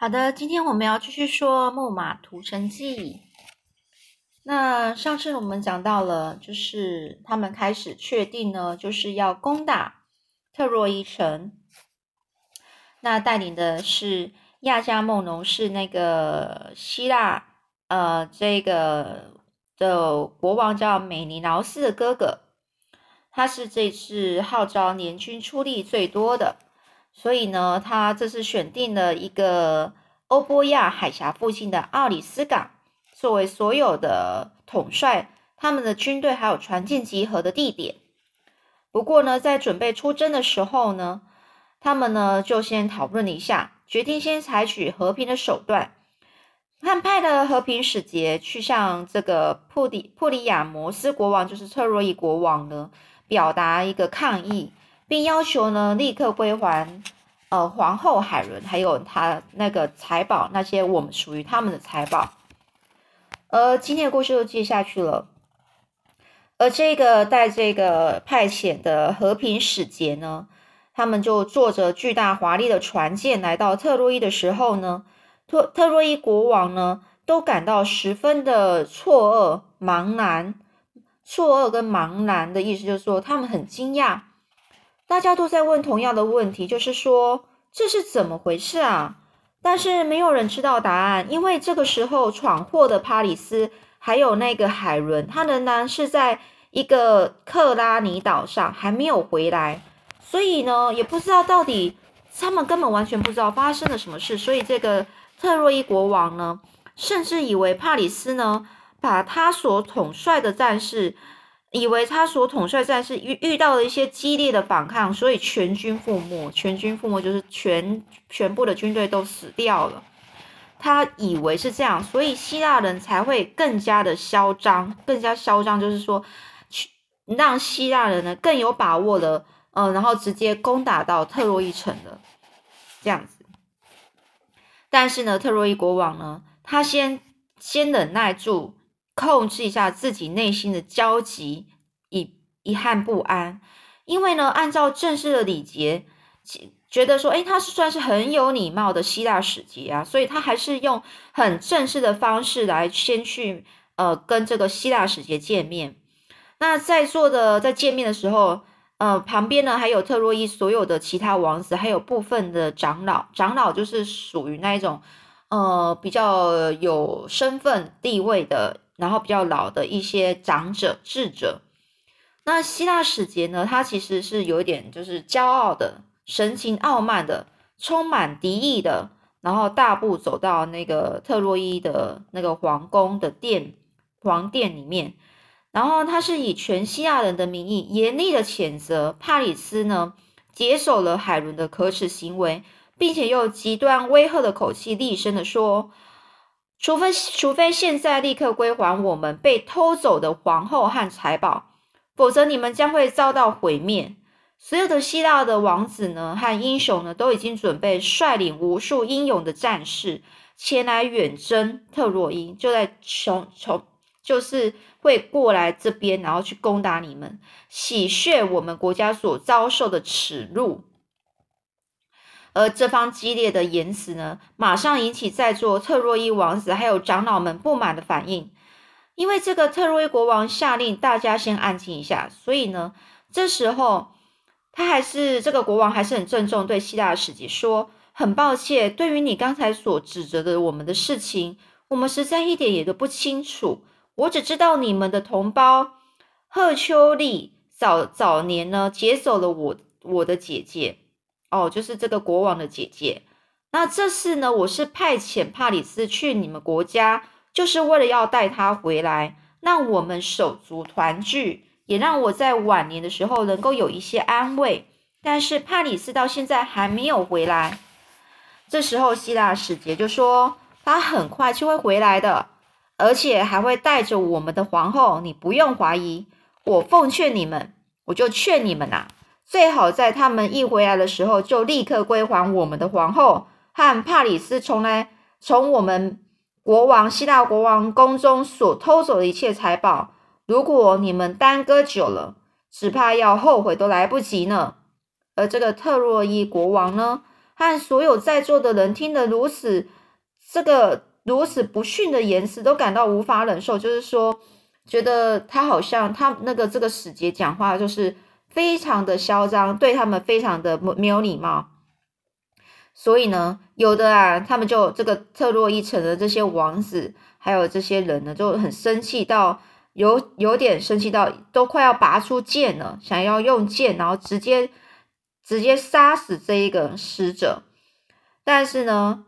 好的，今天我们要继续说《木马屠城记》。那上次我们讲到了，就是他们开始确定呢，就是要攻打特洛伊城。那带领的是亚加梦农，是那个希腊呃这个的国王叫美尼劳斯的哥哥，他是这次号召联军出力最多的，所以呢，他这次选定了一个欧波亚海峡附近的奥里斯港。作为所有的统帅，他们的军队还有船舰集合的地点。不过呢，在准备出征的时候呢，他们呢就先讨论了一下，决定先采取和平的手段，汉派的和平使节去向这个普里普里亚摩斯国王，就是特洛伊国王呢，表达一个抗议，并要求呢立刻归还呃皇后海伦，还有他那个财宝，那些我们属于他们的财宝。而今天的故事就接下去了。而这个带这个派遣的和平使节呢，他们就坐着巨大华丽的船舰来到特洛伊的时候呢，特特洛伊国王呢都感到十分的错愕、茫然。错愕跟茫然的意思就是说，他们很惊讶，大家都在问同样的问题，就是说这是怎么回事啊？但是没有人知道答案，因为这个时候闯祸的帕里斯还有那个海伦，他仍然是在一个克拉尼岛上，还没有回来，所以呢，也不知道到底他们根本完全不知道发生了什么事。所以这个特洛伊国王呢，甚至以为帕里斯呢，把他所统帅的战士。以为他所统帅战士遇遇到了一些激烈的反抗，所以全军覆没。全军覆没就是全全部的军队都死掉了。他以为是这样，所以希腊人才会更加的嚣张，更加嚣张，就是说，去让希腊人呢更有把握的，呃，然后直接攻打到特洛伊城的这样子。但是呢，特洛伊国王呢，他先先忍耐住。控制一下自己内心的焦急、遗遗憾、不安，因为呢，按照正式的礼节，觉得说，哎，他是算是很有礼貌的希腊使节啊，所以他还是用很正式的方式来先去呃跟这个希腊使节见面。那在座的在见面的时候，呃，旁边呢还有特洛伊所有的其他王子，还有部分的长老，长老就是属于那一种呃比较有身份地位的。然后比较老的一些长者、智者，那希腊使节呢？他其实是有一点就是骄傲的神情，傲慢的，充满敌意的，然后大步走到那个特洛伊的那个皇宫的殿皇殿里面，然后他是以全希腊人的名义严厉的谴责帕里斯呢，接手了海伦的可耻行为，并且用极端威吓的口气厉声的说。除非，除非现在立刻归还我们被偷走的皇后和财宝，否则你们将会遭到毁灭。所有的希腊的王子呢和英雄呢，都已经准备率领无数英勇的战士前来远征特洛伊，就在从从就是会过来这边，然后去攻打你们，洗血我们国家所遭受的耻辱。而这方激烈的言辞呢，马上引起在座特洛伊王子还有长老们不满的反应。因为这个特洛伊国王下令大家先安静一下，所以呢，这时候他还是这个国王还是很郑重对希腊使节说：“很抱歉，对于你刚才所指责的我们的事情，我们实在一点也都不清楚。我只知道你们的同胞赫丘利早早年呢劫走了我我的姐姐。”哦，就是这个国王的姐姐。那这次呢，我是派遣帕里斯去你们国家，就是为了要带他回来，让我们手足团聚，也让我在晚年的时候能够有一些安慰。但是帕里斯到现在还没有回来。这时候希腊使节就说，他很快就会回来的，而且还会带着我们的皇后。你不用怀疑，我奉劝你们，我就劝你们呐。最好在他们一回来的时候，就立刻归还我们的皇后和帕里斯从来从我们国王希腊国王宫中所偷走的一切财宝。如果你们耽搁久了，只怕要后悔都来不及呢。而这个特洛伊国王呢，和所有在座的人听得如此这个如此不逊的言辞，都感到无法忍受。就是说，觉得他好像他那个这个使节讲话就是非常的嚣张，对他们非常的没有礼貌。所以呢，有的啊，他们就这个特洛伊城的这些王子，还有这些人呢，就很生气到有有点生气到都快要拔出剑了，想要用剑，然后直接直接杀死这一个使者。但是呢，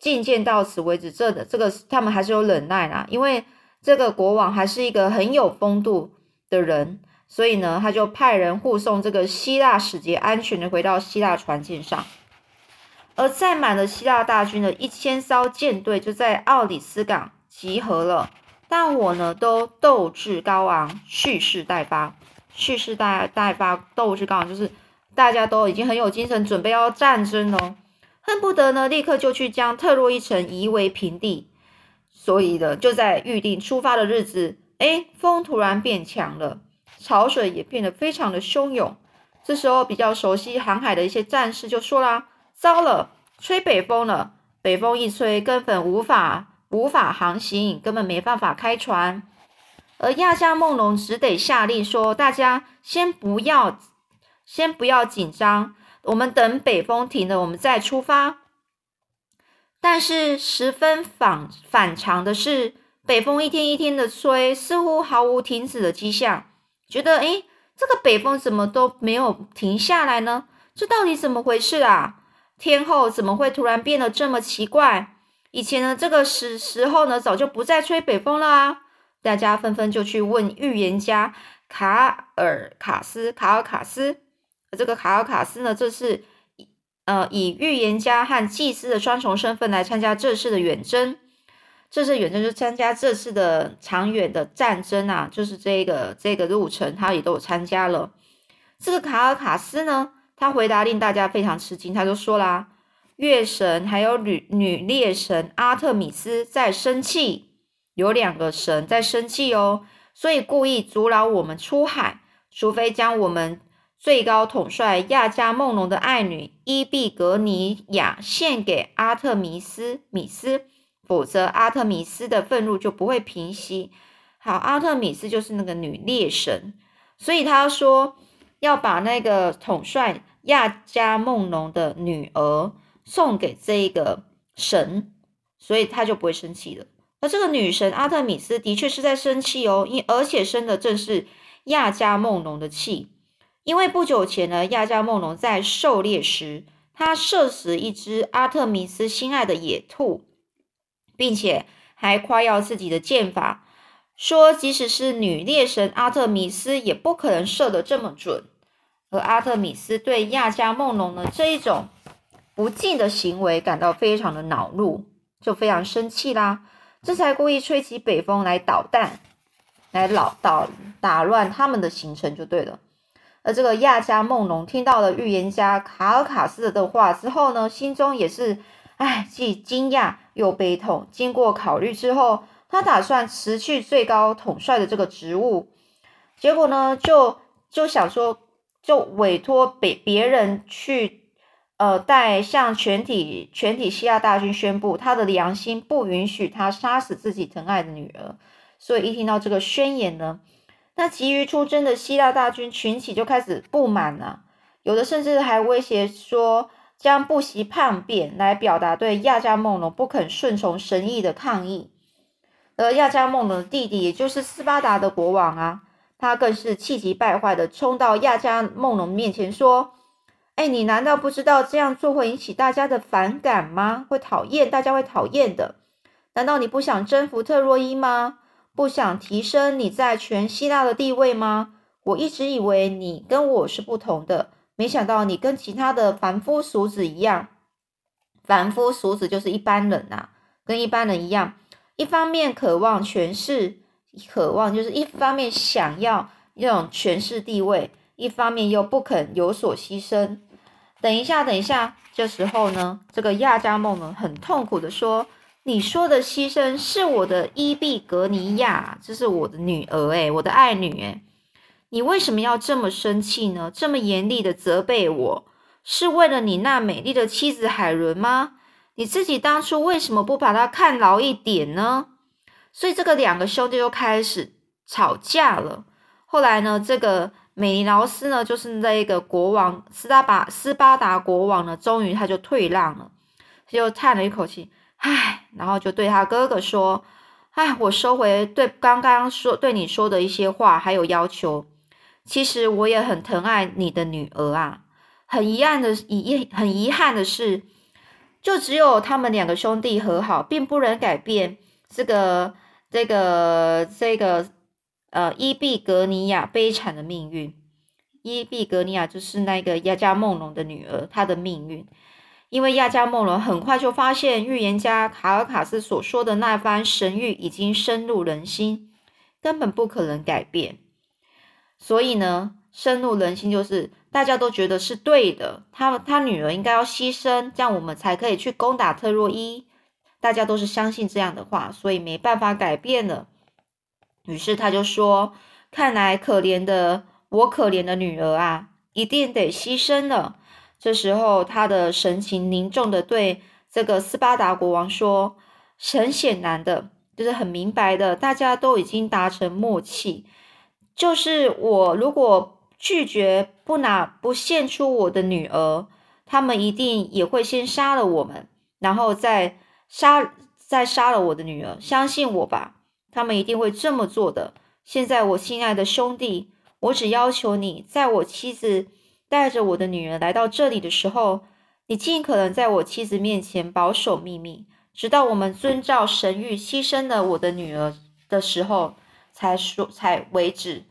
觐见到此为止，这的这个他们还是有忍耐啦，因为这个国王还是一个很有风度的人，所以呢，他就派人护送这个希腊使节安全的回到希腊船舰上。而载满了希腊大军的一千艘舰队就在奥里斯港集合了，但我呢都斗志高昂，蓄势待发。蓄势待待发，斗志高昂，就是大家都已经很有精神，准备要战争了，恨不得呢立刻就去将特洛伊城夷为平地。所以呢，就在预定出发的日子，哎，风突然变强了，潮水也变得非常的汹涌。这时候，比较熟悉航海的一些战士就说啦。糟了，吹北风了！北风一吹，根本无法无法航行，根本没办法开船。而亚加梦龙只得下令说：“大家先不要，先不要紧张，我们等北风停了，我们再出发。”但是十分反反常的是，北风一天一天的吹，似乎毫无停止的迹象。觉得，诶，这个北风怎么都没有停下来呢？这到底怎么回事啊？天后怎么会突然变得这么奇怪？以前呢，这个时时候呢，早就不再吹北风了啊！大家纷纷就去问预言家卡尔卡斯。卡尔卡斯，这个卡尔卡斯呢，这是呃以预言家和祭司的双重身份来参加这次的远征。这次远征就参加这次的长远的战争啊，就是这个这个路程，他也都有参加了。这个卡尔卡斯呢？他回答令大家非常吃惊，他就说啦：“月神还有女女猎神阿特米斯在生气，有两个神在生气哦，所以故意阻挠我们出海，除非将我们最高统帅亚加梦龙的爱女伊碧格尼亚献给阿特米斯米斯，否则阿特米斯的愤怒就不会平息。好，阿特米斯就是那个女猎神，所以他说。”要把那个统帅亚加梦龙的女儿送给这个神，所以他就不会生气了。而这个女神阿特米斯的确是在生气哦，因而且生的正是亚加梦龙的气。因为不久前呢，亚加梦龙在狩猎时，他射死一只阿特米斯心爱的野兔，并且还夸耀自己的剑法。说，即使是女猎神阿特米斯也不可能射得这么准。而阿特米斯对亚加梦龙的这一种不敬的行为感到非常的恼怒，就非常生气啦。这才故意吹起北风来捣蛋，来捣捣打乱他们的行程就对了。而这个亚加梦龙听到了预言家卡尔卡斯的话之后呢，心中也是唉，既惊讶又悲痛。经过考虑之后。他打算辞去最高统帅的这个职务，结果呢，就就想说，就委托别别人去，呃，代向全体全体希腊大军宣布，他的良心不允许他杀死自己疼爱的女儿。所以一听到这个宣言呢，那急于出征的希腊大军群起就开始不满了，有的甚至还威胁说将不惜叛变来表达对亚加梦龙不肯顺从神意的抗议。而亚加梦龙的弟弟，也就是斯巴达的国王啊，他更是气急败坏的冲到亚加梦龙面前说：“哎，你难道不知道这样做会引起大家的反感吗？会讨厌，大家会讨厌的。难道你不想征服特洛伊吗？不想提升你在全希腊的地位吗？我一直以为你跟我是不同的，没想到你跟其他的凡夫俗子一样。凡夫俗子就是一般人呐，跟一般人一样。”一方面渴望权势，渴望就是一方面想要那种权势地位，一方面又不肯有所牺牲。等一下，等一下，这时候呢，这个亚加梦呢很痛苦的说：“你说的牺牲是我的伊碧格尼亚，这是我的女儿，诶，我的爱女，诶，你为什么要这么生气呢？这么严厉的责备我，是为了你那美丽的妻子海伦吗？你自己当初为什么不把她看牢一点呢？所以这个两个兄弟就开始吵架了。后来呢，这个美尼劳斯呢，就是那个国王斯达巴斯巴达国王呢，终于他就退让了，他就叹了一口气，唉，然后就对他哥哥说：“唉，我收回对刚刚说对你说的一些话，还有要求。其实我也很疼爱你的女儿啊，很遗憾的遗很遗憾的是。”就只有他们两个兄弟和好，并不能改变这个、这个、这个，呃，伊比格尼亚悲惨的命运。伊比格尼亚就是那个亚加梦龙的女儿，她的命运。因为亚加梦龙很快就发现预言家卡尔卡斯所说的那番神谕已经深入人心，根本不可能改变。所以呢？深入人心，就是大家都觉得是对的。他他女儿应该要牺牲，这样我们才可以去攻打特洛伊。大家都是相信这样的话，所以没办法改变了。于是他就说：“看来可怜的我，可怜的女儿啊，一定得牺牲了。”这时候，他的神情凝重的对这个斯巴达国王说：“很显然的，就是很明白的，大家都已经达成默契，就是我如果。”拒绝不拿不献出我的女儿，他们一定也会先杀了我们，然后再杀再杀了我的女儿。相信我吧，他们一定会这么做的。现在，我亲爱的兄弟，我只要求你，在我妻子带着我的女儿来到这里的时候，你尽可能在我妻子面前保守秘密，直到我们遵照神谕牺牲了我的女儿的时候，才说才为止。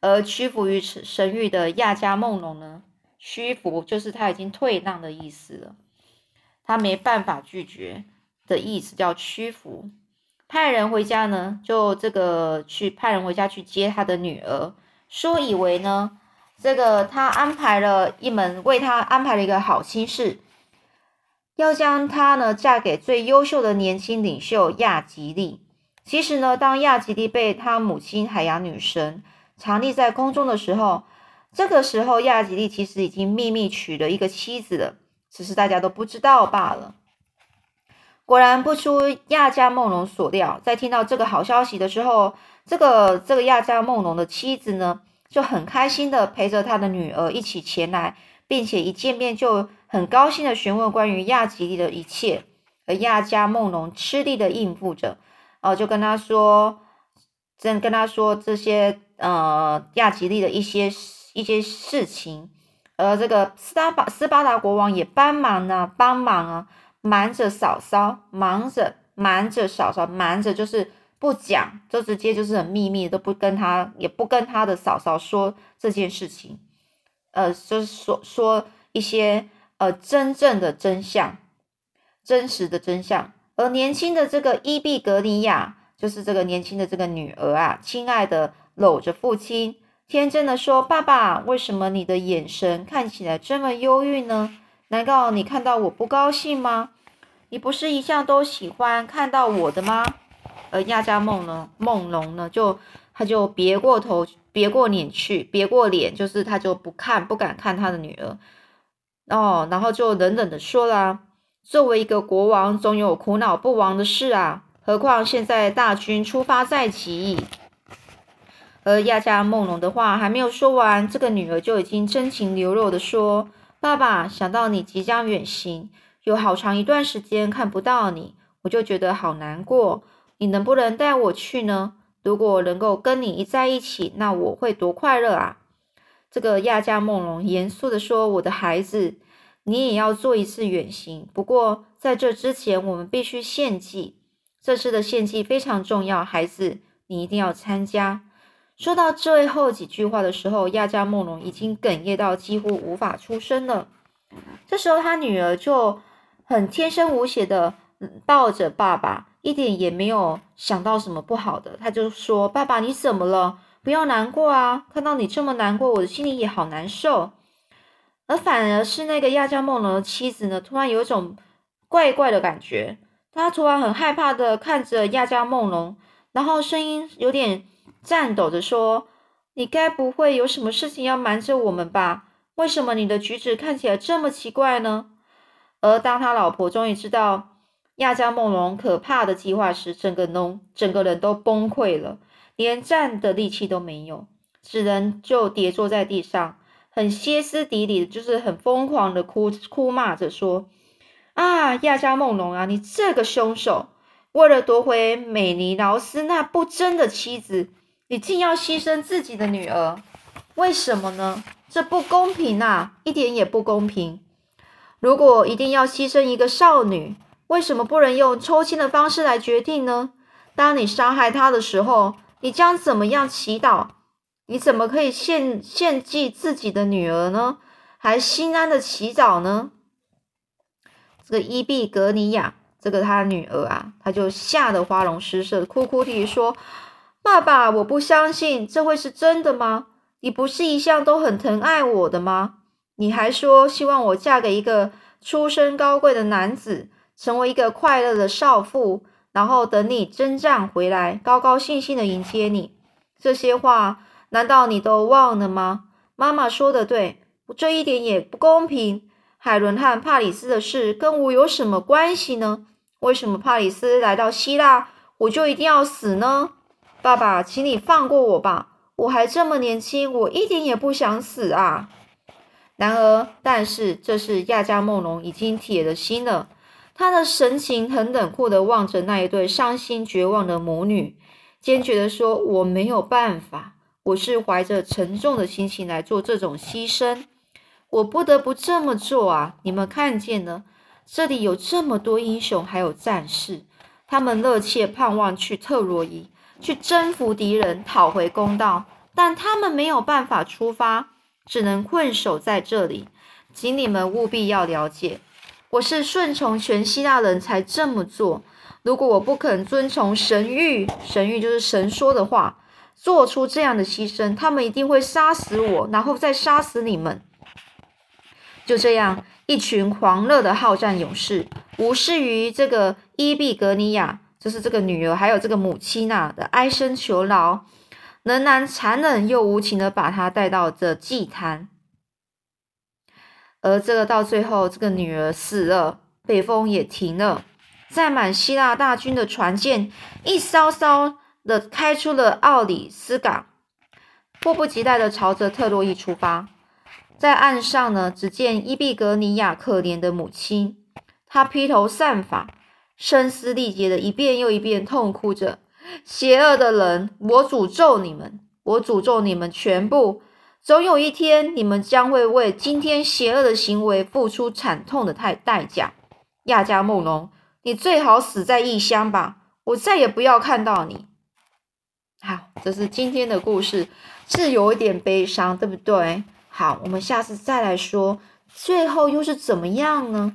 而屈服于神谕的亚加梦龙呢？屈服就是他已经退让的意思了，他没办法拒绝的意思叫屈服。派人回家呢，就这个去派人回家去接他的女儿，说以为呢，这个他安排了一门为他安排了一个好亲事，要将她呢嫁给最优秀的年轻领袖亚吉利。其实呢，当亚吉利被他母亲海洋女神。藏匿在宫中的时候，这个时候亚吉利其实已经秘密娶了一个妻子了，只是大家都不知道罢了。果然不出亚加梦龙所料，在听到这个好消息的时候，这个这个亚加梦龙的妻子呢，就很开心的陪着他的女儿一起前来，并且一见面就很高兴的询问关于亚吉利的一切，而亚加梦龙吃力的应付着，哦，就跟他说，正跟他说这些。呃，亚吉利的一些一些事情，而这个斯巴斯巴达国王也帮忙呢，帮忙啊，瞒着嫂嫂，忙着瞒着嫂嫂，瞒着就是不讲，就直接就是很秘密，都不跟他，也不跟他的嫂嫂说这件事情，呃，就是说说一些呃真正的真相，真实的真相。而年轻的这个伊比格尼亚，就是这个年轻的这个女儿啊，亲爱的。搂着父亲，天真的说：“爸爸，为什么你的眼神看起来这么忧郁呢？难道你看到我不高兴吗？你不是一向都喜欢看到我的吗？”而亚加梦呢，梦龙呢，就他就别过头，别过脸去，别过脸，就是他就不看，不敢看他的女儿。哦，然后就冷冷的说了：“作为一个国王，总有苦恼不亡的事啊，何况现在大军出发在即。”而亚加梦龙的话还没有说完，这个女儿就已经真情流露的说：“爸爸，想到你即将远行，有好长一段时间看不到你，我就觉得好难过。你能不能带我去呢？如果能够跟你一在一起，那我会多快乐啊！”这个亚加梦龙严肃的说：“我的孩子，你也要做一次远行。不过在这之前，我们必须献祭。这次的献祭非常重要，孩子，你一定要参加。”说到最后几句话的时候，亚加梦龙已经哽咽到几乎无法出声了。这时候，他女儿就很天真无邪的抱着爸爸，一点也没有想到什么不好的。他就说：“爸爸，你怎么了？不要难过啊！看到你这么难过，我的心里也好难受。”而反而是那个亚加梦龙的妻子呢，突然有一种怪怪的感觉，她突然很害怕的看着亚加梦龙，然后声音有点。颤抖着说：“你该不会有什么事情要瞒着我们吧？为什么你的举止看起来这么奇怪呢？而当他老婆终于知道亚加梦龙可怕的计划时，整个农整个人都崩溃了，连站的力气都没有，只能就跌坐在地上，很歇斯底里的，就是很疯狂的哭哭骂着说：“啊，亚加梦龙啊，你这个凶手！为了夺回美尼劳斯那不贞的妻子，你竟要牺牲自己的女儿，为什么呢？”这不公平啊，一点也不公平。如果一定要牺牲一个少女，为什么不能用抽签的方式来决定呢？当你杀害她的时候，你将怎么样祈祷？你怎么可以献献祭自己的女儿呢？还心安的祈祷呢？这个伊碧格尼亚，这个他女儿啊，他就吓得花容失色，哭哭啼啼说：“爸爸，我不相信，这会是真的吗？”你不是一向都很疼爱我的吗？你还说希望我嫁给一个出身高贵的男子，成为一个快乐的少妇，然后等你征战回来，高高兴兴的迎接你。这些话难道你都忘了吗？妈妈说的对，这一点也不公平。海伦和帕里斯的事跟我有什么关系呢？为什么帕里斯来到希腊，我就一定要死呢？爸爸，请你放过我吧。我还这么年轻，我一点也不想死啊！然而，但是这是亚加梦龙已经铁了心了。他的神情很冷酷的望着那一对伤心绝望的母女，坚决的说：“我没有办法，我是怀着沉重的心情来做这种牺牲，我不得不这么做啊！你们看见了，这里有这么多英雄，还有战士，他们热切盼望去特洛伊。”去征服敌人，讨回公道，但他们没有办法出发，只能困守在这里。请你们务必要了解，我是顺从全希腊人才这么做。如果我不肯遵从神谕，神谕就是神说的话，做出这样的牺牲，他们一定会杀死我，然后再杀死你们。就这样，一群狂热的好战勇士，无视于这个伊比格尼亚。就是这个女儿，还有这个母亲呐的哀声求饶，仍然残忍又无情的把她带到这祭坛，而这个到最后，这个女儿死了，北风也停了，载满希腊大军的船舰一艘艘的开出了奥里斯港，迫不及待的朝着特洛伊出发。在岸上呢，只见伊比格尼亚可怜的母亲，她披头散发。声嘶力竭的一遍又一遍痛哭着：“邪恶的人，我诅咒你们！我诅咒你们全部！总有一天，你们将会为今天邪恶的行为付出惨痛的代代价。”亚加梦龙，你最好死在异乡吧！我再也不要看到你。好，这是今天的故事，是有一点悲伤，对不对？好，我们下次再来说，最后又是怎么样呢？